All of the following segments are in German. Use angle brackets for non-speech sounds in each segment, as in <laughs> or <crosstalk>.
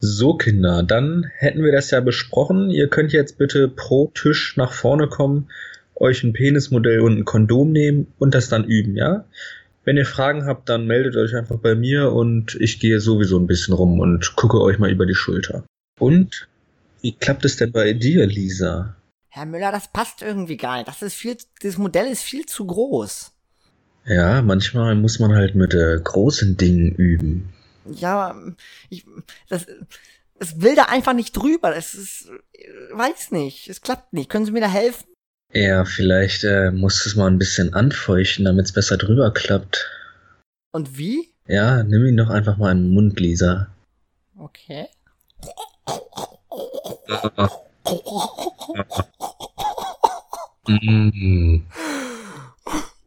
So, Kinder, dann hätten wir das ja besprochen. Ihr könnt jetzt bitte pro Tisch nach vorne kommen, euch ein Penismodell und ein Kondom nehmen und das dann üben, ja? Wenn ihr Fragen habt, dann meldet euch einfach bei mir und ich gehe sowieso ein bisschen rum und gucke euch mal über die Schulter. Und wie klappt es denn bei dir, Lisa? Herr Müller, das passt irgendwie gar nicht. Das ist viel, das Modell ist viel zu groß. Ja, manchmal muss man halt mit äh, großen Dingen üben. Ja, ich, das, es will da einfach nicht drüber. Es ist, weiß nicht, es klappt nicht. Können Sie mir da helfen? Ja, vielleicht äh, musst du es mal ein bisschen anfeuchten, damit es besser drüber klappt. Und wie? Ja, nimm ihn doch einfach mal in den Mund, Lisa. Okay. Mm.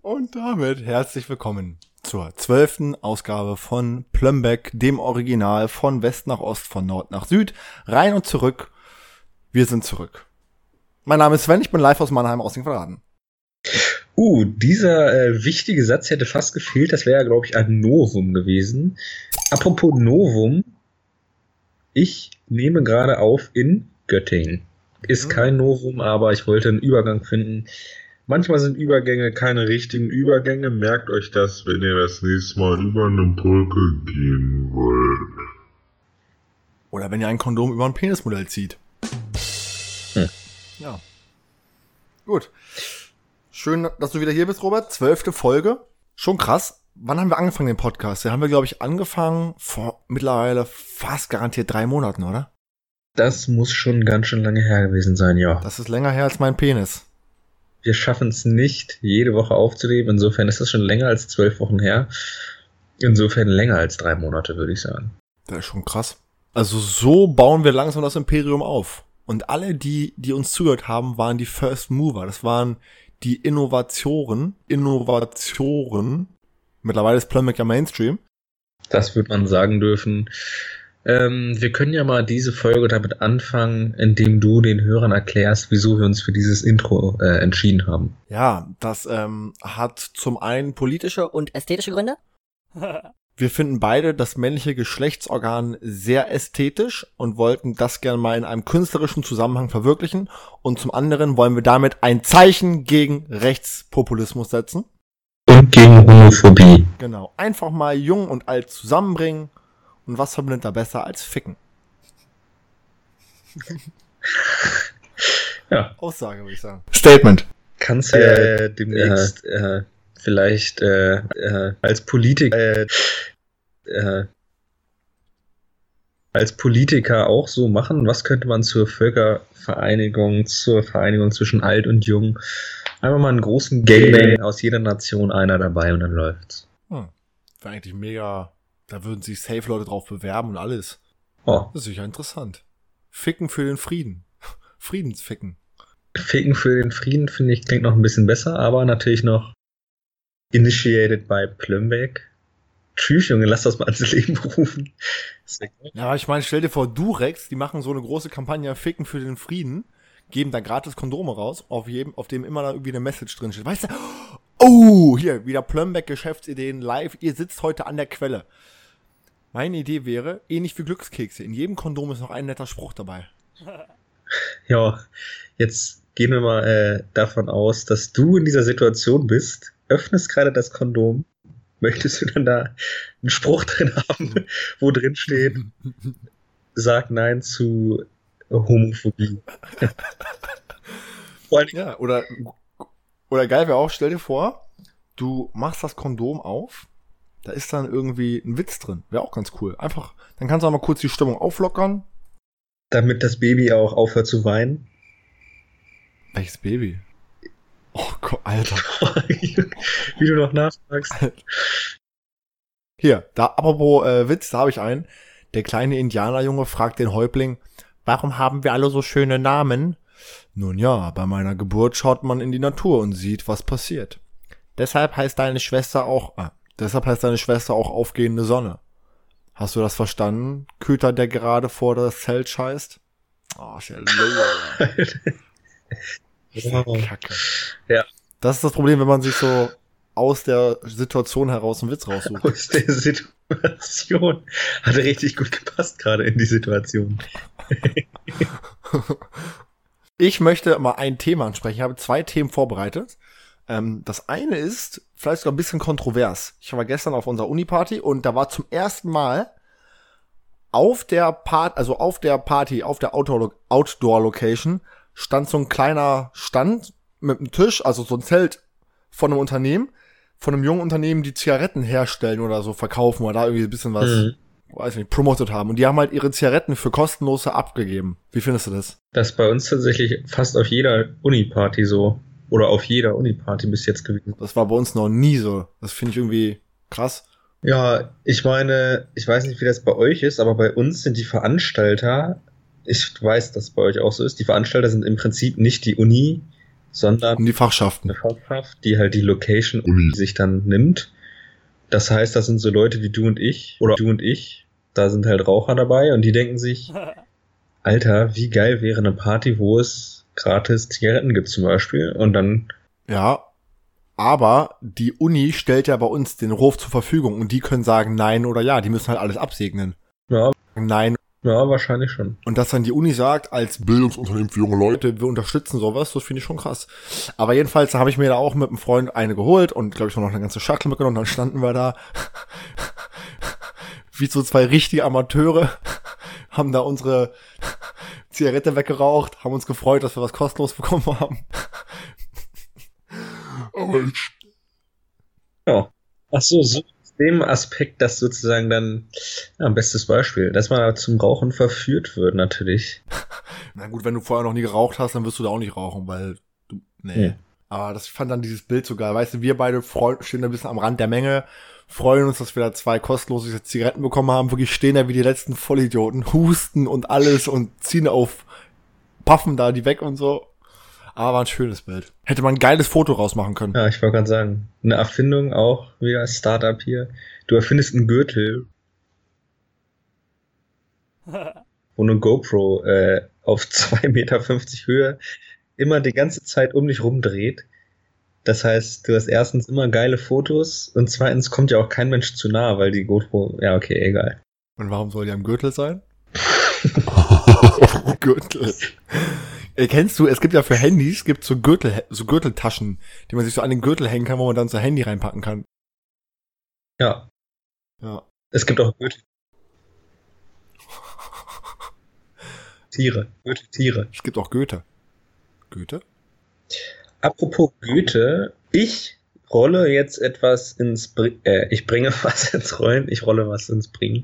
Und damit herzlich willkommen zur zwölften Ausgabe von Plumbeck, dem Original von West nach Ost, von Nord nach Süd, rein und zurück. Wir sind zurück. Mein Name ist Sven, ich bin live aus Mannheim aus den Quadraten. Uh, dieser äh, wichtige Satz hätte fast gefehlt. Das wäre ja, glaube ich, ein Novum gewesen. Apropos Novum. Ich nehme gerade auf in Göttingen. Ist Mhm. kein Novum, aber ich wollte einen Übergang finden. Manchmal sind Übergänge keine richtigen Übergänge. Merkt euch das, wenn ihr das nächste Mal über eine Brücke gehen wollt. Oder wenn ihr ein Kondom über ein Penismodell zieht. Hm. Ja. Gut. Schön, dass du wieder hier bist, Robert. Zwölfte Folge. Schon krass. Wann haben wir angefangen, den Podcast? Den haben wir, glaube ich, angefangen vor mittlerweile fast garantiert drei Monaten, oder? Das muss schon ganz schön lange her gewesen sein, ja. Das ist länger her als mein Penis. Wir schaffen es nicht, jede Woche aufzunehmen. Insofern ist das schon länger als zwölf Wochen her. Insofern länger als drei Monate, würde ich sagen. Das ist schon krass. Also so bauen wir langsam das Imperium auf. Und alle, die, die uns zugehört haben, waren die First Mover. Das waren die Innovatoren. Innovatoren. Mittlerweile ist Plumbeck ja Mainstream. Das wird man sagen dürfen. Ähm, wir können ja mal diese Folge damit anfangen, indem du den Hörern erklärst, wieso wir uns für dieses Intro äh, entschieden haben. Ja, das ähm, hat zum einen politische Und ästhetische Gründe? <laughs> Wir finden beide das männliche Geschlechtsorgan sehr ästhetisch und wollten das gerne mal in einem künstlerischen Zusammenhang verwirklichen. Und zum anderen wollen wir damit ein Zeichen gegen Rechtspopulismus setzen. Und gegen Homophobie. Genau. Einfach mal jung und alt zusammenbringen. Und was verbindet da besser als Ficken? Ja. Aussage, würde ich sagen. Statement. Kannst du äh, demnächst äh, vielleicht äh, äh, als Politiker äh, äh, als Politiker auch so machen? Was könnte man zur Völkervereinigung, zur Vereinigung zwischen alt und jung? Einfach mal einen großen Gangbang aus jeder Nation einer dabei und dann läuft's. Hm. Wäre eigentlich mega. Da würden sich safe Leute drauf bewerben und alles. Oh, Das ist sicher interessant. Ficken für den Frieden. <laughs> Friedensficken. Ficken für den Frieden finde ich klingt noch ein bisschen besser, aber natürlich noch initiated by Plumbeck. Tschüss, Junge, lass das mal ans Leben rufen. Ja, aber ich meine, stell dir vor, Durex, die machen so eine große Kampagne Ficken für den Frieden, geben da gratis Kondome raus, auf jedem, auf dem immer da irgendwie eine Message drin steht. Weißt du? Oh, hier, wieder Plumbeck Geschäftsideen live. Ihr sitzt heute an der Quelle. Meine Idee wäre, ähnlich wie Glückskekse. In jedem Kondom ist noch ein netter Spruch dabei. <laughs> Ja, jetzt gehen wir mal äh, davon aus, dass du in dieser Situation bist, öffnest gerade das Kondom, möchtest du dann da einen Spruch drin haben, wo drin steht, <laughs> sag Nein zu Homophobie. <laughs> Ja, oder, oder geil wäre auch, stell dir vor, du machst das Kondom auf, da ist dann irgendwie ein Witz drin. Wäre auch ganz cool. Einfach, dann kannst du auch mal kurz die Stimmung auflockern. damit das Baby auch aufhört zu weinen. Welches Baby? Oh Gott, Alter. <laughs> Wie du noch nachfragst. Hier, da, apropos äh, Witz, da habe ich einen. Der kleine Indianerjunge fragt den Häuptling, warum haben wir alle so schöne Namen? Nun ja, bei meiner Geburt schaut man in die Natur und sieht, was passiert. Deshalb heißt deine Schwester auch, ah, deshalb heißt deine Schwester auch aufgehende Sonne. Hast du das verstanden, Köter, der gerade vor das Zelt scheißt? Oh, ist ja low. <laughs> Kacke. Ja. Das ist das Problem, wenn man sich so aus der Situation heraus einen Witz raussucht. Aus der Situation. Hat richtig gut gepasst gerade in die Situation. <laughs> Ich möchte mal ein Thema ansprechen. Ich habe zwei Themen vorbereitet. Ähm, das eine ist vielleicht sogar ein bisschen kontrovers. Ich war gestern auf unserer Uni-Party und da war zum ersten Mal auf der Part, also auf der Party, auf der Outdoor- Outdoor-Location stand so ein kleiner Stand mit einem Tisch, also so ein Zelt von einem Unternehmen, von einem jungen Unternehmen, die Zigaretten herstellen oder so verkaufen oder da irgendwie ein bisschen was, Mhm. weiß nicht, promotet haben. Und die haben halt ihre Zigaretten für kostenlose abgegeben. Wie findest du das? Das ist bei uns tatsächlich fast auf jeder Uni-Party so. Oder auf jeder Uni-Party bis jetzt gewesen. Das war bei uns noch nie so. Das finde ich irgendwie krass. Ja, ich meine, ich weiß nicht, wie das bei euch ist, aber bei uns sind die Veranstalter, ich weiß, dass es bei euch auch so ist, die Veranstalter sind im Prinzip nicht die Uni, sondern Und die Fachschaften. eine Fachschaft, die halt die Location Uni sich dann nimmt. Das heißt, das sind so Leute wie du und ich oder du und ich. Da sind halt Raucher dabei und die denken sich, <laughs> Alter, wie geil wäre eine Party, wo es gratis Zigaretten gibt zum Beispiel. Und dann, Ja. Aber die Uni stellt ja bei uns den Ruf zur Verfügung und die können sagen nein oder ja. Die müssen halt alles absegnen. ja, Nein. ja, wahrscheinlich schon. Und dass dann die Uni sagt, als Bildungsunternehmen für junge Leute, wir unterstützen sowas, das finde ich schon krass. Aber jedenfalls habe ich mir da auch mit einem Freund eine geholt und glaube ich noch eine ganze Schachtel mitgenommen. Dann standen wir da <laughs> wie so zwei richtige Amateure, haben da unsere Zigarette weggeraucht, haben uns gefreut, dass wir was kostenlos bekommen haben. Aber ich Ja. Ach so, so aus dem Aspekt, dass sozusagen dann, ja, ein bestes Beispiel, dass man zum Rauchen verführt wird, natürlich. Na gut, wenn du vorher noch nie geraucht hast, dann wirst du da auch nicht rauchen, weil du. Nee. Ja. Aber das ich fand dann dieses Bild so geil. Weißt du, wir beide freu- stehen da ein bisschen am Rand der Menge, freuen uns, dass wir da zwei kostenlose Zigaretten bekommen haben, wirklich stehen da wie die letzten Vollidioten, husten und alles und ziehen auf, puffen da die weg und so. Aber war ein schönes Bild. Hätte man ein geiles Foto rausmachen können. Ja, ich wollte gerade sagen, eine Erfindung auch, wieder Startup hier. Du erfindest einen Gürtel, <laughs> wo eine GoPro äh, auf 2,50 Meter Höhe immer die ganze Zeit um dich rumdreht. Das heißt, du hast erstens immer geile Fotos und zweitens kommt ja auch kein Mensch zu nah, weil die GoPro, ja, okay, egal. Und warum soll die am Gürtel sein? <laughs> <laughs> Gürtel. Äh, kennst du, es gibt ja für Handys, gibt so Gürtel, so Gürteltaschen, die man sich so an den Gürtel hängen kann, wo man dann sein Handy reinpacken kann. Ja, Ja. es gibt auch Gürtel. Tiere, Gürteltiere. Es gibt auch Goethe. Goethe? Apropos Goethe, ich rolle jetzt etwas ins Bring, äh, ich bringe <laughs> was ins Rollen, ich rolle was ins Bringen.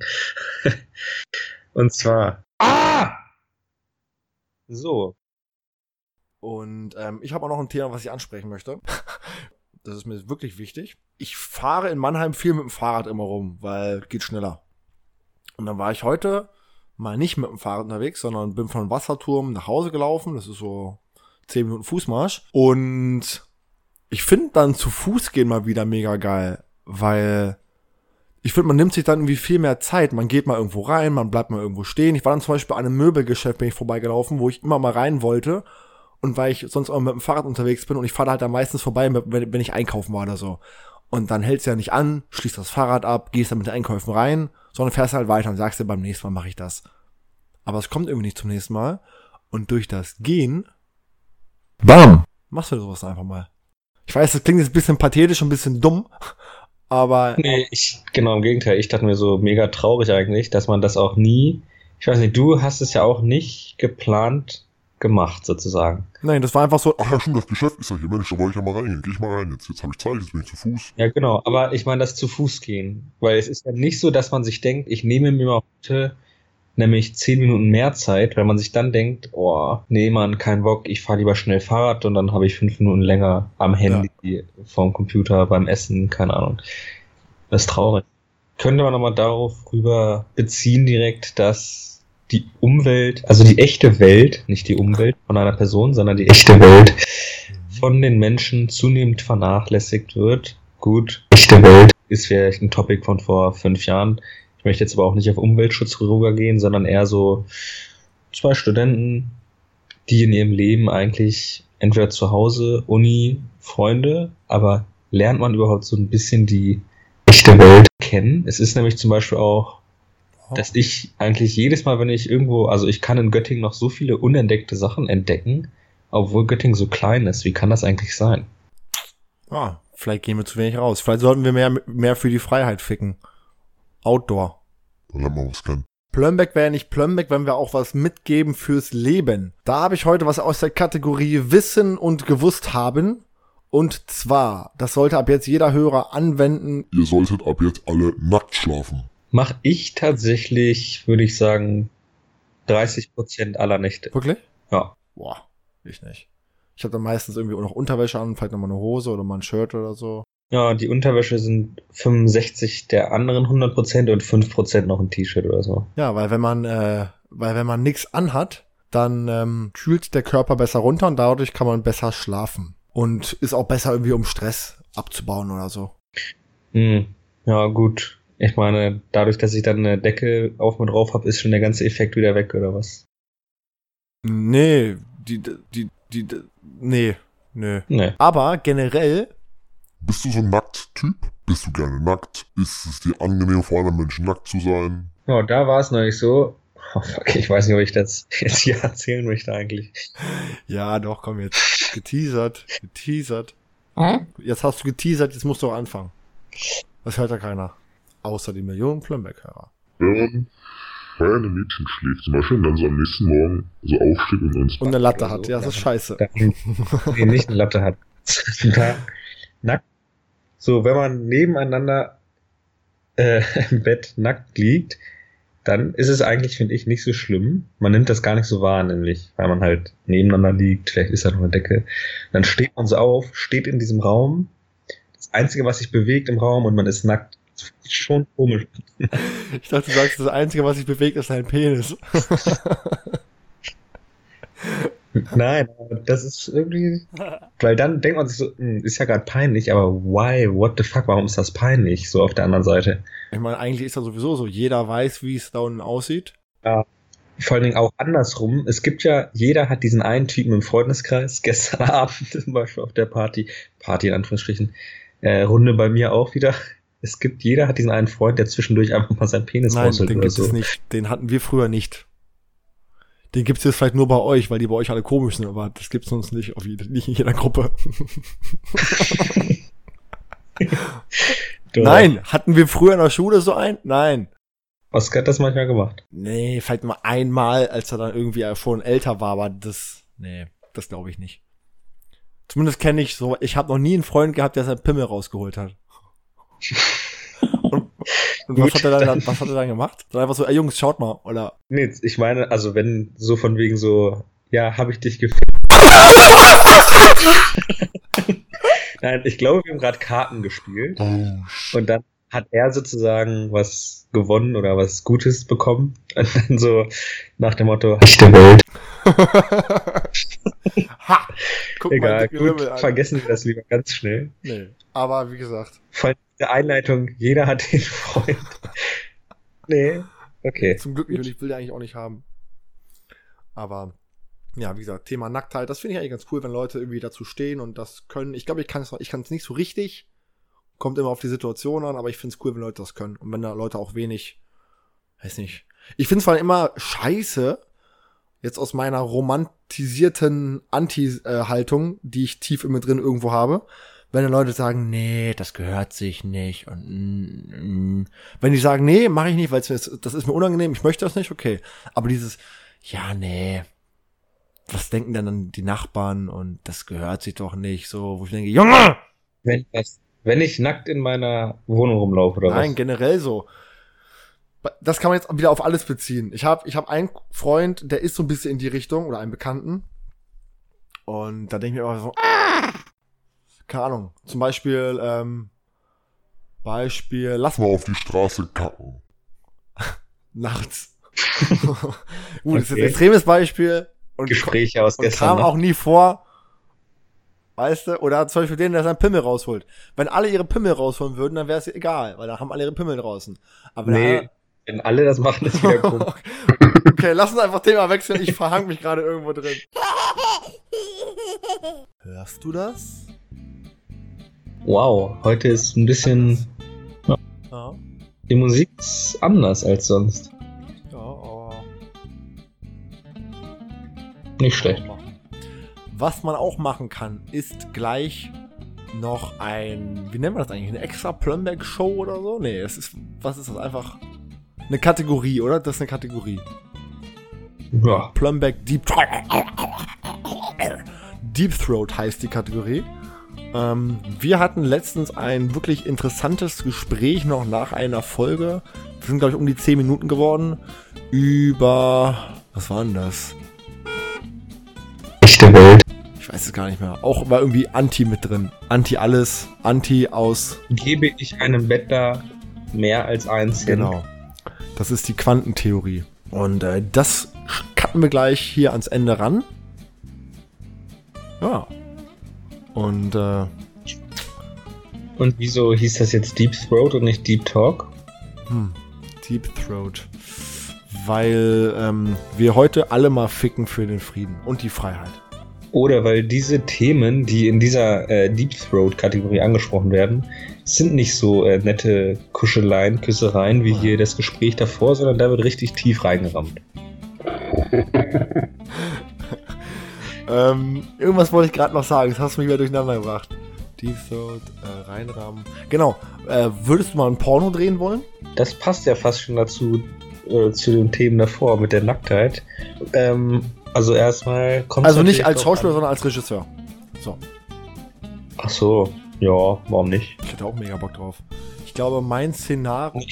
<laughs> Und zwar. Ah! So. Und ähm, ich habe auch noch ein Thema, was ich ansprechen möchte. <laughs> Das ist mir wirklich wichtig. Ich fahre in Mannheim viel mit dem Fahrrad immer rum, weil geht schneller. Und dann war ich heute mal nicht mit dem Fahrrad unterwegs, sondern bin von Wasserturm nach Hause gelaufen. Das ist so 10 Minuten Fußmarsch. Und ich finde dann zu Fuß gehen mal wieder mega geil, weil ich finde, man nimmt sich dann irgendwie viel mehr Zeit. Man geht mal irgendwo rein, man bleibt mal irgendwo stehen. Ich war dann zum Beispiel an einem Möbelgeschäft, bin ich vorbeigelaufen, wo ich immer mal rein wollte. Und weil ich sonst auch mit dem Fahrrad unterwegs bin und ich fahre halt da meistens vorbei, wenn, wenn ich einkaufen war oder so. Und dann hältst du ja nicht an, schließt das Fahrrad ab, gehst dann mit den Einkäufen rein, sondern fährst halt weiter und sagst dir, beim nächsten Mal mache ich das. Aber es kommt irgendwie nicht zum nächsten Mal. Und durch das Gehen, bam, machst du sowas einfach mal. Ich weiß, das klingt jetzt ein bisschen pathetisch und ein bisschen dumm, <laughs> aber Nee, ich, genau im Gegenteil. Ich dachte mir so mega traurig eigentlich, dass man das auch nie, ich weiß nicht, du hast es ja auch nicht geplant gemacht, sozusagen. nein, das war einfach so, Ach ja, stimmt, das Geschäft ist ja hier. Mensch, da wollte ich ja mal reingehen. Geh ich mal rein jetzt. Jetzt habe ich Zeit, jetzt bin ich zu Fuß. Ja, genau. Aber ich meine, das zu Fuß gehen. Weil es ist ja nicht so, dass man sich denkt, ich nehme mir mal heute nämlich zehn Minuten mehr Zeit, weil man sich dann denkt, oh, nee, Mann, kein Bock, ich fahre lieber schnell Fahrrad und dann habe ich fünf Minuten länger am Handy, vorm Computer, beim Essen, keine Ahnung. Das ist traurig. Könnte man nochmal darauf rüber beziehen direkt, dass die Umwelt, also die echte Welt, nicht die Umwelt von einer Person, sondern die echte Welt von den Menschen zunehmend vernachlässigt wird. Gut, echte Welt ist vielleicht ein Topic von vor fünf Jahren. Möchte jetzt aber auch nicht auf Umweltschutz rübergehen, sondern eher so zwei Studenten, die in ihrem Leben eigentlich entweder zu Hause, Uni, Freunde, aber lernt man überhaupt so ein bisschen die echte Welt kennen. Es ist nämlich zum Beispiel auch, dass ich eigentlich jedes Mal, wenn ich irgendwo, also ich kann in Göttingen noch so viele unentdeckte Sachen entdecken, obwohl Göttingen so klein ist. Wie kann das eigentlich sein? Ah, vielleicht gehen wir zu wenig raus. Vielleicht sollten wir mehr, mehr für die Freiheit ficken. Outdoor. Man was kennen. Plumbeck wäre nicht Plumbeck, wenn wir auch was mitgeben fürs Leben. Da habe ich heute was aus der Kategorie Wissen und gewusst haben. Und zwar, das sollte ab jetzt jeder Hörer anwenden. Ihr solltet ab jetzt alle nackt schlafen. Mach ich tatsächlich, würde ich sagen, 30% aller Nächte. Wirklich? Ja. Boah, ich nicht. Ich habe dann meistens irgendwie auch noch Unterwäsche an, vielleicht nochmal eine Hose oder mal ein Shirt oder so. Ja, die Unterwäsche sind 65 der anderen 100% und 5% noch ein T-Shirt oder so. Ja, weil wenn man, äh, weil wenn man nichts anhat, dann ähm, kühlt der Körper besser runter und dadurch kann man besser schlafen. Und ist auch besser irgendwie, um Stress abzubauen oder so. Hm. Ja, gut. Ich meine, dadurch, dass ich dann eine Decke auf mir drauf habe, ist schon der ganze Effekt wieder weg, oder was? Nee, die, die, die, die nee, nee. Nee. Aber generell, Bist du so ein Nackt-Typ? Bist du gerne nackt? Ist es dir angenehm, vor anderen Menschen nackt zu sein? Ja, da war es neulich so. <laughs> Oh, fuck, ich weiß nicht, ob ich das <laughs> jetzt hier erzählen möchte eigentlich. ja, doch, komm jetzt. Geteasert, geteasert. Jetzt hast du geteasert, jetzt musst du auch anfangen. Das hört ja keiner. Außer die Millionen Plumbeck-Hörer. Wenn man bei einem Mädchen schläft, zum Beispiel, und dann so am nächsten Morgen so aufsteht und uns Und eine Latte hat, so. ja, das ist scheiße. <laughs> Nee, nicht eine Latte hat. da, nackt. So, wenn man nebeneinander äh, <laughs> im Bett nackt liegt, dann ist es eigentlich, finde ich, nicht so schlimm. Man nimmt das gar nicht so wahr, nämlich, weil man halt nebeneinander liegt, vielleicht ist da noch eine Decke. Dann steht man so auf, steht in diesem Raum. Das Einzige, was sich bewegt im Raum und man ist nackt, das ist schon komisch. <laughs> Ich dachte, du sagst, das Einzige, was sich bewegt, ist dein Penis. <laughs> Nein, das ist irgendwie. Weil dann denkt man sich so, hm, ist ja gerade peinlich, aber why? What the fuck? Warum ist das peinlich? So auf der anderen Seite. Ich meine, eigentlich ist das sowieso so. Jeder weiß, wie es da unten aussieht. Vor allen Dingen auch andersrum. Es gibt ja, jeder hat diesen einen Typen im Freundeskreis. <laughs> Gestern Abend zum Beispiel auf der Party, Party in Anführungsstrichen, äh, Runde bei mir auch wieder. Es gibt, jeder hat diesen einen Freund, der zwischendurch einfach mal seinen Penis Nein, den oder gibt so. es nicht. Den hatten wir früher nicht. Den gibt es jetzt vielleicht nur bei euch, weil die bei euch alle komisch sind, aber das gibt es sonst nicht, auf jede, nicht in jeder Gruppe. <laughs> <laughs> Nein, hatten wir früher in der Schule so einen? Nein. Oskar hat das manchmal gemacht. Nee, vielleicht mal einmal, als er dann irgendwie schon älter war, aber das, nee, das glaube ich nicht. Zumindest kenne ich so, ich habe noch nie einen Freund gehabt, der seinen Pimmel rausgeholt hat. <laughs> und was, Gut, hat er dann, dann- <laughs> was hat er dann gemacht? Dann einfach so, ey Jungs, schaut mal, oder Nee, ich meine, also wenn so von wegen so, ja, habe ich dich gefickt. <laughs> Nein, ich glaube, wir haben gerade Karten gespielt Oh, und dann hat er sozusagen was gewonnen oder was Gutes bekommen und dann so nach dem Motto, echte Welt. <laughs> ha! Guck Egal, Kribbel gut, vergessen wir das lieber ganz schnell. Nee, aber wie gesagt, Vor allem der Einleitung, jeder hat den Freund. nee, okay. zum Glück nicht und ich will den eigentlich auch nicht haben. Aber ja, wie gesagt, Thema Nacktheit, das finde ich eigentlich ganz cool, wenn Leute irgendwie dazu stehen und das können. Ich glaube, ich kann es ich kann es nicht so richtig. Kommt immer auf die Situation an, aber ich finde es cool, wenn Leute das können. Und wenn da Leute auch wenig, weiß nicht. Ich finde es vor allem immer scheiße, jetzt aus meiner romantisierten Anti-Haltung, die ich tief in mir drin irgendwo habe, wenn dann Leute sagen, nee, das gehört sich nicht und mm, mm. wenn die sagen, nee, mache ich nicht, weil das ist mir unangenehm, ich möchte das nicht, okay. Aber dieses, ja, nee, was denken denn dann die Nachbarn und das gehört sich doch nicht, so, wo ich denke, Junge! Wenn, was, wenn ich nackt in meiner Wohnung rumlaufe oder Nein, was? generell so. Das kann man jetzt wieder auf alles beziehen. Ich habe ich hab einen Freund, der ist so ein bisschen in die Richtung, oder einen Bekannten. Und da denke ich mir immer so, keine Ahnung, zum Beispiel, ähm, Beispiel, lass mal auf die Straße kacken. <laughs> nachts. <laughs> Gut, das ist Okay. ein extremes Beispiel. Und, Gespräche aus und gestern. kam ne? auch nie vor. Weißt du? Oder zum Beispiel den, der seinen Pimmel rausholt. Wenn alle ihre Pimmel rausholen würden, dann wäre es egal, weil da haben alle ihre Pimmel draußen. Aber wenn Nee, alle- wenn alle das machen, ist wieder komisch. <laughs> Okay, lass uns einfach Thema wechseln. Ich verhang mich gerade irgendwo drin. Hörst du das? Wow, heute ist ein bisschen. Ja, Die Musik ist anders als sonst. ja, aber Nicht schlecht. Was man auch machen kann, ist gleich noch ein, wie nennen wir das eigentlich, eine extra Plumberg-Show oder so? Nee, es ist, was ist das einfach? Eine Kategorie, oder? Das ist eine Kategorie. Ja. Plumberg Deep Throat. Deep Throat heißt die Kategorie. Ähm, wir hatten letztens ein wirklich interessantes Gespräch noch nach einer Folge. Wir sind, glaube ich, um die 10 Minuten geworden. Über. Was war denn das? Echte Welt. Ich weiß es gar nicht mehr. Auch war irgendwie Anti mit drin. Anti alles. Anti aus. Gebe ich einem Bettler mehr als eins hin. Genau. Das ist die Quantentheorie. Und äh, das cutten wir gleich hier ans Ende ran. Ja. Und äh, Und wieso hieß das jetzt Deep Throat und nicht Deep Talk? hm, Deep Throat. Weil ähm, wir heute alle mal ficken für den Frieden und die Freiheit. Oder weil diese Themen, die in dieser äh, Deep Throat-Kategorie angesprochen werden, sind nicht so äh, nette Kuscheleien, Küssereien wie hier das Gespräch davor, sondern da wird richtig tief reingerammt. Ähm, irgendwas wollte ich gerade noch sagen. Das hast du mich wieder durcheinander gebracht. Deep Throat, äh, reinrahmen. Genau. Äh, würdest du mal ein Porno drehen wollen? Das passt ja fast schon dazu, äh, zu den Themen davor mit der Nacktheit. Ähm, also erstmal kommt Also nicht als Schauspieler, sondern als Regisseur. So. Ach so, ja, warum nicht? Ich hätte auch mega Bock drauf. Ich glaube, mein Szenario.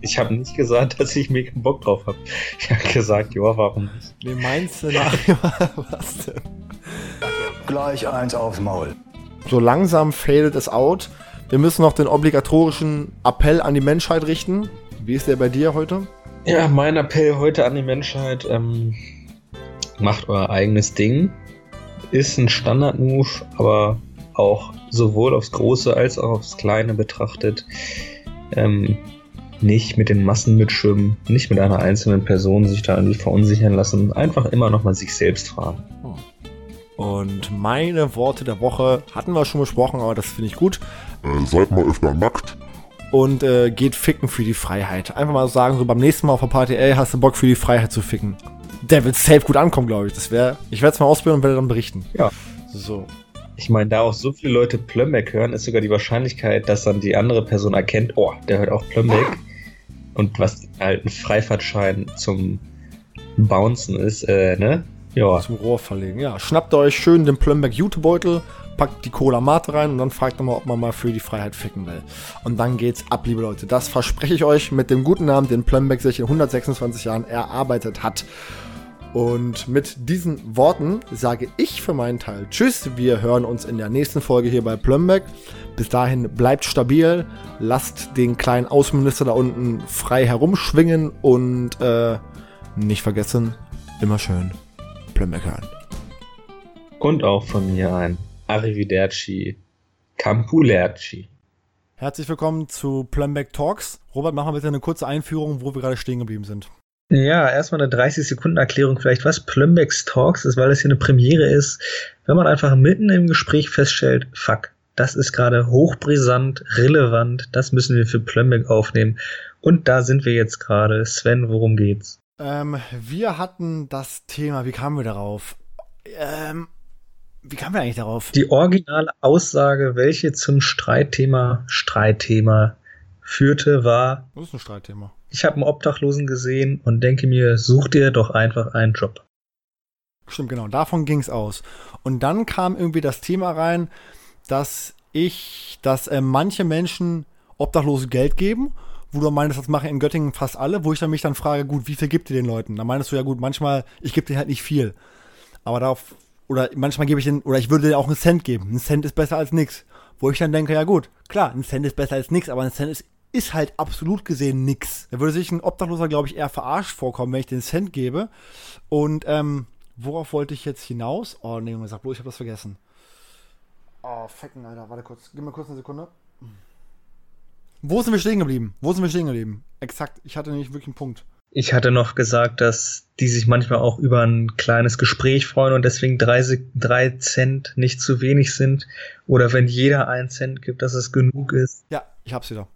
Ich, habe nicht gesagt, dass ich mega Bock drauf habe. Ich habe gesagt, ja, warum nicht? Nee, mein Szenario. <laughs> Was denn? Gleich eins aufs Maul. So langsam fadet es out. Wir müssen noch den obligatorischen Appell an die Menschheit richten. Wie ist der bei dir heute? Ja, mein Appell heute an die Menschheit, ähm, macht euer eigenes Ding. Ist ein Standard-Move, aber auch sowohl aufs Große als auch aufs Kleine betrachtet. Ähm, nicht mit den Massen mitschwimmen, nicht mit einer einzelnen Person sich da irgendwie verunsichern lassen. Einfach immer noch mal sich selbst fragen. Und meine Worte der Woche hatten wir schon besprochen, aber das finde ich gut. Äh, seid mal öfter nackt. Und äh, geht ficken für die Freiheit. Einfach mal sagen, so beim nächsten Mal auf der Party, ey, hast du Bock für die Freiheit zu ficken? Der wird safe gut ankommen, glaube ich. Das wäre. Ich werde es mal ausprobieren und werde dann berichten. Ja. So. Ich meine, da auch so viele Leute Plumback hören, ist sogar die Wahrscheinlichkeit, dass dann die andere Person erkennt, oh, der hört auch Plumback. Und was halt ein Freifahrtschein zum Bouncen ist, äh, ne? Ja. Zum Rohr verlegen. Ja, schnappt euch schön den Plumberg Jutebeutel, packt die Cola Mate rein und dann fragt mal, ob man mal für die Freiheit ficken will. Und dann geht's ab, liebe Leute. Das verspreche ich euch mit dem guten Namen, den Plumberg sich in 126 Jahren erarbeitet hat. Und mit diesen Worten sage ich für meinen Teil Tschüss. Wir hören uns in der nächsten Folge hier bei Plumberg. Bis dahin bleibt stabil, lasst den kleinen Außenminister da unten frei herumschwingen und äh, nicht vergessen, immer schön Plumberg hören. Und auch von mir ein Arrivederci, Campulerci. Herzlich willkommen zu Plumberg Talks. Robert, mach mal bitte eine kurze Einführung, wo wir gerade stehen geblieben sind. Ja, erstmal eine 30-Sekunden-Erklärung vielleicht, was Plumbex Talks ist, weil es hier eine Premiere ist. Wenn man einfach mitten im Gespräch feststellt, fuck, das ist gerade hochbrisant, relevant, das müssen wir für Plumbeck aufnehmen. Und da sind wir jetzt gerade. Sven, worum geht's? Ähm, wir hatten das Thema, wie kamen wir darauf? Ähm, wie kamen wir eigentlich darauf? Die originale Aussage, welche zum Streitthema, Streitthema führte, war, Das ist ein Streitthema. ich habe einen Obdachlosen gesehen und denke mir, such dir doch einfach einen Job. Stimmt, genau. Davon ging es aus. Und dann kam irgendwie das Thema rein, dass ich, dass äh, manche Menschen Obdachlose Geld geben, wo du meinst, das machen in Göttingen fast alle, wo ich dann mich dann frage, gut, wie viel gibt ihr den Leuten? Da meinst du ja gut, manchmal, ich gebe denen halt nicht viel. Aber darauf, oder manchmal gebe ich den, oder ich würde denen auch einen Cent geben. Ein Cent ist besser als nix. Wo ich dann denke, ja gut, klar, ein Cent ist besser als nix, aber ein Cent ist, ist halt absolut gesehen nix. Da würde sich ein Obdachloser, glaube ich, eher verarscht vorkommen, wenn ich den Cent gebe. Und, ähm, worauf wollte ich jetzt hinaus? Oh, nee, Junge, sag bloß, ich habe das vergessen. Oh, fecken, Alter. Warte kurz. Gib mir kurz eine Sekunde. Wo sind wir stehen geblieben? Wo sind wir stehen geblieben? Exakt. Ich hatte nämlich wirklich einen Punkt. Ich hatte noch gesagt, dass die sich manchmal auch über ein kleines Gespräch freuen und deswegen drei, drei Cent nicht zu wenig sind. Oder wenn jeder einen Cent gibt, dass es genug ist. Ja, ich hab's wieder.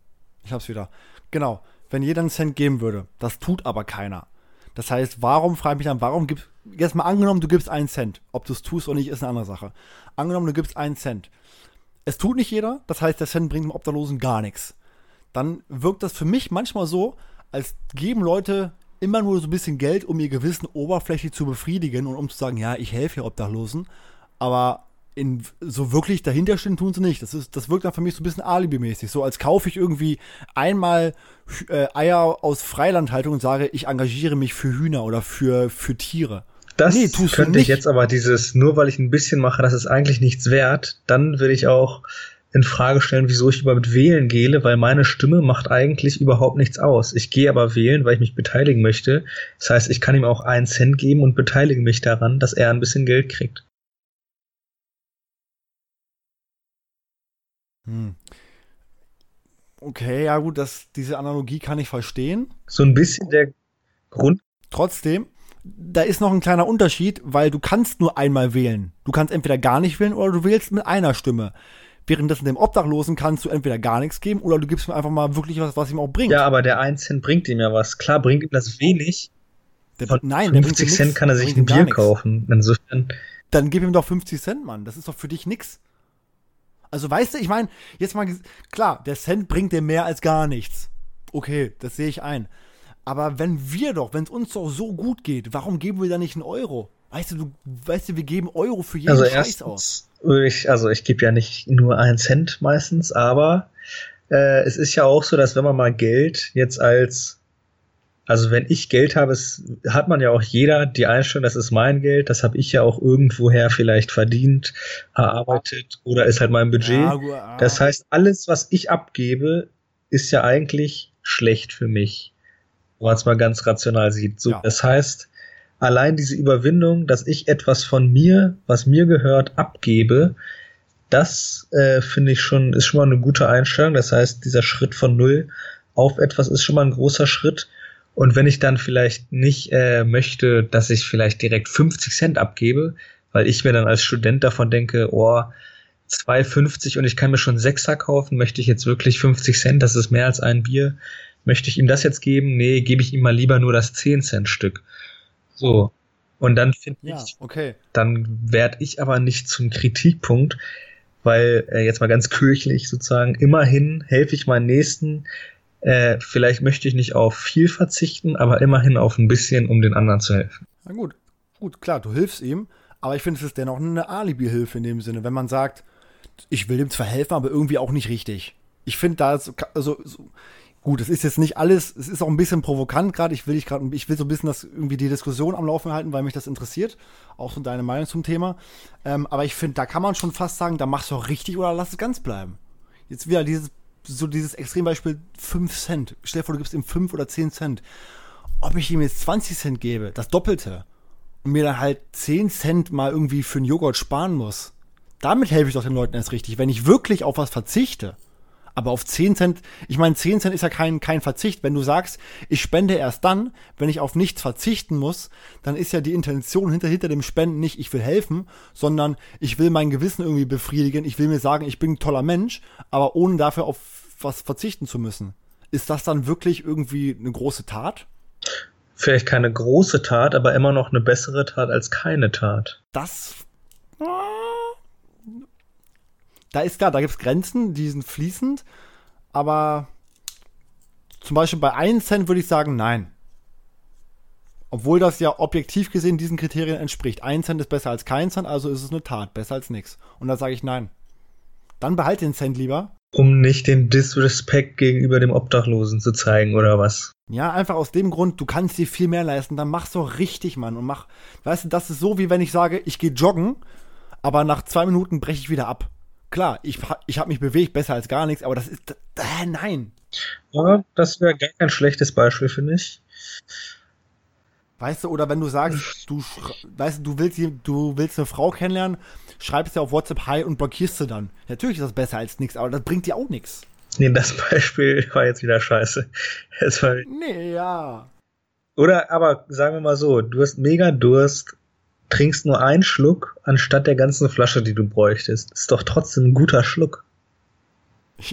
Ich hab's wieder. Genau. Wenn jeder einen Cent geben würde, das tut aber keiner. Das heißt, warum, frage ich mich dann, warum gibst, jetzt mal angenommen, du gibst einen Cent. Ob du es tust oder nicht, ist eine andere Sache. Angenommen, du gibst einen Cent. Es tut nicht jeder, das heißt, der Cent bringt dem Obdachlosen gar nichts. Dann wirkt das für mich manchmal so, als geben Leute immer nur so ein bisschen Geld, um ihr Gewissen oberflächlich zu befriedigen und um zu sagen, ja, ich helfe hier Obdachlosen. Aber in, so wirklich dahinter stehen tun sie nicht. Das, ist, das wirkt dann für mich so ein bisschen alibimäßig. So als kaufe ich irgendwie einmal äh, Eier aus Freilandhaltung und sage, ich engagiere mich für Hühner oder für, für Tiere. Das Nee, könnte ich jetzt aber dieses, nur weil ich ein bisschen mache, das ist eigentlich nichts wert, dann will ich auch in Frage stellen, wieso ich überhaupt wählen gehe, weil meine Stimme macht eigentlich überhaupt nichts aus. Ich gehe aber wählen, weil ich mich beteiligen möchte. Das heißt, ich kann ihm auch einen Cent geben und beteilige mich daran, dass er ein bisschen Geld kriegt. Hm. Okay, ja gut, das, diese Analogie kann ich verstehen. So ein bisschen der Grund. Trotzdem, da ist noch ein kleiner Unterschied, weil du kannst nur einmal wählen. Du kannst entweder gar nicht wählen oder du wählst mit einer Stimme. Währenddessen dem Obdachlosen kannst du entweder gar nichts geben oder du gibst ihm einfach mal wirklich was, was ihm auch bringt. Ja, aber der 1 Cent bringt ihm ja was. Klar bringt ihm das wenig. der, Von nein, der bringt dir 50 Cent nix, kann er sich ein Bier kaufen. Insofern, Dann gib ihm doch 50 Cent, Mann. Das ist doch für dich nix. Also weißt du, ich meine, jetzt mal, klar, der Cent bringt dir mehr als gar nichts. Okay, das sehe ich ein. Aber wenn wir doch, wenn es uns doch so gut geht, warum geben wir da nicht einen Euro? Weißt du, du weißt du, wir geben Euro für jeden also Scheiß aus. erstens, würde ich, also ich gebe ja nicht nur einen Cent meistens, aber äh, es ist ja auch so, dass wenn man mal Geld jetzt als, also wenn ich Geld habe, es, hat man ja auch jeder die Einstellung, das ist mein Geld, das habe ich ja auch irgendwoher vielleicht verdient, erarbeitet oder ist halt mein Budget. Ah. Das heißt, alles, was ich abgebe, ist ja eigentlich schlecht für mich. Wenn man es mal ganz rational sieht. So, Ja. Das heißt, allein diese Überwindung, dass ich etwas von mir, was mir gehört, abgebe, das äh, finde ich schon, ist schon mal eine gute Einstellung. Das heißt, dieser Schritt von null auf etwas ist schon mal ein großer Schritt. Und wenn ich dann vielleicht nicht äh, möchte, dass ich vielleicht direkt 50 Cent abgebe, weil ich mir dann als Student davon denke, oh, 2,50 und ich kann mir schon Sechser kaufen, möchte ich jetzt wirklich 50 Cent, das ist mehr als ein Bier, möchte ich ihm das jetzt geben? Nee, gebe ich ihm mal lieber nur das 10 Cent Stück. So. Und dann finde Ja, ich, okay. dann werde ich aber nicht zum Kritikpunkt, weil äh, jetzt mal ganz kirchlich sozusagen, immerhin helfe ich meinen Nächsten. Äh, vielleicht möchte ich nicht auf viel verzichten, aber immerhin auf ein bisschen, um den anderen zu helfen. Na gut, gut, klar, du hilfst ihm, aber ich finde, es ist dennoch eine Alibi-Hilfe in dem Sinne, wenn man sagt, ich will dem zwar helfen, aber irgendwie auch nicht richtig. Ich finde da, so- also, so, gut, es ist jetzt nicht alles, es ist auch ein bisschen provokant gerade, ich will dich gerade, ich will so ein bisschen das, irgendwie die Diskussion am Laufen halten, weil mich das interessiert, auch so deine Meinung zum Thema, ähm, aber ich finde, da kann man schon fast sagen, da machst du auch richtig oder lass es ganz bleiben. Jetzt wieder dieses, so dieses Extrembeispiel 5 Cent. Stell dir vor, du gibst ihm 5 oder 10 Cent. Ob ich ihm jetzt 20 Cent gebe, das Doppelte, und mir dann halt 10 Cent mal irgendwie für einen Joghurt sparen muss, damit helfe ich doch den Leuten erst richtig, wenn ich wirklich auf was verzichte. Aber auf 10 Cent, ich meine, 10 Cent ist ja kein, kein Verzicht. Wenn du sagst, ich spende erst dann, wenn ich auf nichts verzichten muss, dann ist ja die Intention hinter, hinter dem Spenden nicht, ich will helfen, sondern ich will mein Gewissen irgendwie befriedigen. Ich will mir sagen, ich bin ein toller Mensch, aber ohne dafür auf was verzichten zu müssen. Ist das dann wirklich irgendwie eine große Tat? Vielleicht keine große Tat, aber immer noch eine bessere Tat als keine Tat. Das. Da ist klar, da gibt es Grenzen, die sind fließend, aber zum Beispiel bei 1 Cent würde ich sagen, nein. Obwohl das ja objektiv gesehen diesen Kriterien entspricht. 1 Cent ist besser als kein Cent, also ist es eine Tat, besser als nichts. Und da sage ich nein. Dann behalt den Cent lieber. Um nicht den Disrespect gegenüber dem Obdachlosen zu zeigen, oder was? Ja, einfach aus dem Grund, du kannst dir viel mehr leisten, dann mach's doch richtig, Mann. Und mach, weißt du, das ist so, wie wenn ich sage, ich gehe joggen, aber nach zwei Minuten breche ich wieder ab. Klar, ich, ich habe mich bewegt, besser als gar nichts, aber das ist, äh, nein. Ja, das wäre gar kein schlechtes Beispiel, finde ich. Weißt du, oder wenn du sagst, du, weißt du, du willst, du willst eine Frau kennenlernen, schreibst dir auf WhatsApp Hi und blockierst sie dann. Natürlich ist das besser als nichts, aber das bringt dir auch nichts. Nee, das <laughs> Beispiel war jetzt wieder scheiße. <laughs> War, Nee, ja. Oder aber sagen wir mal so, du hast mega Durst, trinkst nur einen Schluck anstatt der ganzen Flasche, die du bräuchtest. Ist doch trotzdem ein guter Schluck.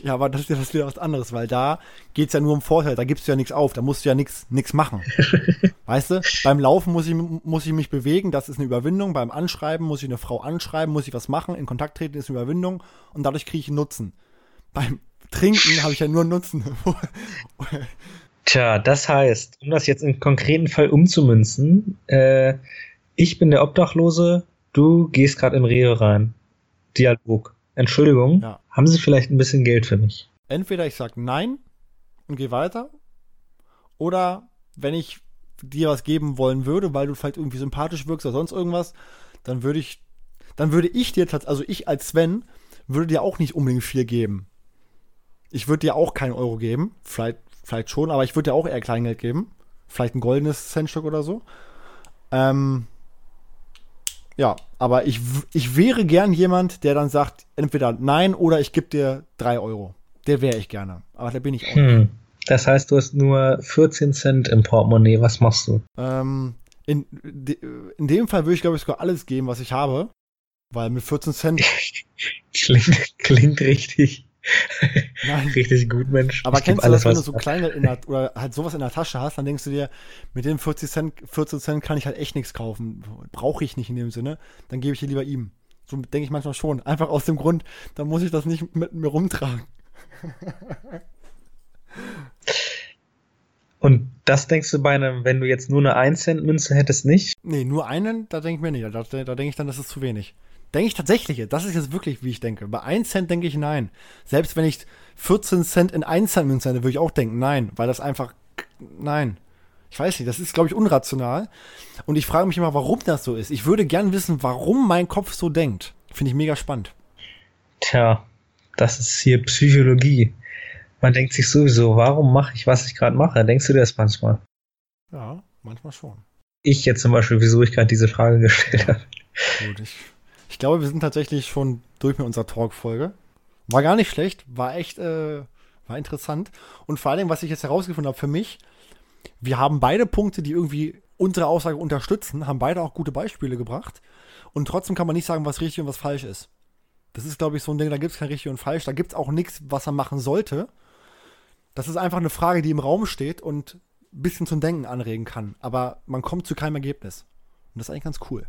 Ja, aber das ist ja das wieder was anderes, weil da geht's ja nur um Vorteil, da gibst du ja nichts auf, da musst du ja nichts nix machen. <laughs> weißt du, beim Laufen muss ich, muss ich mich bewegen, das ist eine Überwindung, beim Anschreiben muss ich eine Frau anschreiben, muss ich was machen, in Kontakt treten ist eine Überwindung und dadurch kriege ich einen Nutzen. Beim Trinken habe ich ja nur einen Nutzen. Tja, das heißt, um das jetzt im konkreten Fall umzumünzen, äh, ich bin der Obdachlose, du gehst gerade in Rehe rein. Dialog. Entschuldigung, Ja. haben Sie vielleicht ein bisschen Geld für mich? Entweder ich sag nein und gehe weiter, oder wenn ich dir was geben wollen würde, weil du vielleicht irgendwie sympathisch wirkst oder sonst irgendwas, dann würde ich, dann würde ich dir tatsächlich, also ich als Sven, würde dir auch nicht unbedingt viel geben. Ich würde dir auch keinen Euro geben, vielleicht, vielleicht schon, aber ich würde dir auch eher Kleingeld geben. Vielleicht ein goldenes Centstück oder so. Ähm, ja, aber ich, ich wäre gern jemand, der dann sagt, entweder nein oder ich gebe dir drei Euro. Der wäre ich gerne. Aber da bin ich auch nicht. Hm. Das heißt, du hast nur 14 Cent im Portemonnaie. Was machst du? Ähm, in, in dem Fall würde ich, glaube ich, sogar alles geben, was ich habe. Weil mit 14 Cent, <laughs> Klingt, klingt richtig, nein. richtig gut, Mensch. Aber Ich kennst du das, wenn du so in der, oder halt sowas in der Tasche hast, dann denkst du dir, mit den 40 Cent, 14 Cent kann ich halt echt nichts kaufen. Brauche ich nicht in dem Sinne. Dann gebe ich die lieber ihm. So denke ich manchmal schon. Einfach aus dem Grund, dann muss ich das nicht mit mir rumtragen. Und das denkst du bei einem, wenn du jetzt nur eine 1 Cent Münze hättest, nicht? Nee, nur einen, da denke ich mir nicht. Da, da denke ich dann, das ist zu wenig. Denke ich tatsächlich, das ist jetzt wirklich, wie ich denke. Bei 1 Cent denke ich nein. Selbst wenn ich 14 Cent in 1 Cent Münze hätte, würde ich auch denken nein, weil das einfach, nein. Ich weiß nicht, das ist, glaube ich, unrational. Und ich frage mich immer, warum das so ist. Ich würde gern wissen, warum mein Kopf so denkt. Finde ich mega spannend. Tja, das ist hier Psychologie. Man denkt sich sowieso, warum mache ich, was ich gerade mache? Denkst du dir das manchmal? Ja, manchmal schon. Ich jetzt zum Beispiel, wieso ich gerade diese Frage <laughs> gestellt habe. Gut, ich, ich glaube, wir sind tatsächlich schon durch mit unserer Talk-Folge. War gar nicht schlecht, war echt, äh, war interessant. Und vor allem, was ich jetzt herausgefunden habe für mich, wir haben beide Punkte, die irgendwie unsere Aussage unterstützen, haben beide auch gute Beispiele gebracht. Und trotzdem kann man nicht sagen, was richtig und was falsch ist. Das ist, glaube ich, so ein Ding, da gibt es kein richtig und falsch. Da gibt es auch nichts, was er machen sollte. Das ist einfach eine Frage, die im Raum steht und ein bisschen zum Denken anregen kann. Aber man kommt zu keinem Ergebnis. Und das ist eigentlich ganz cool.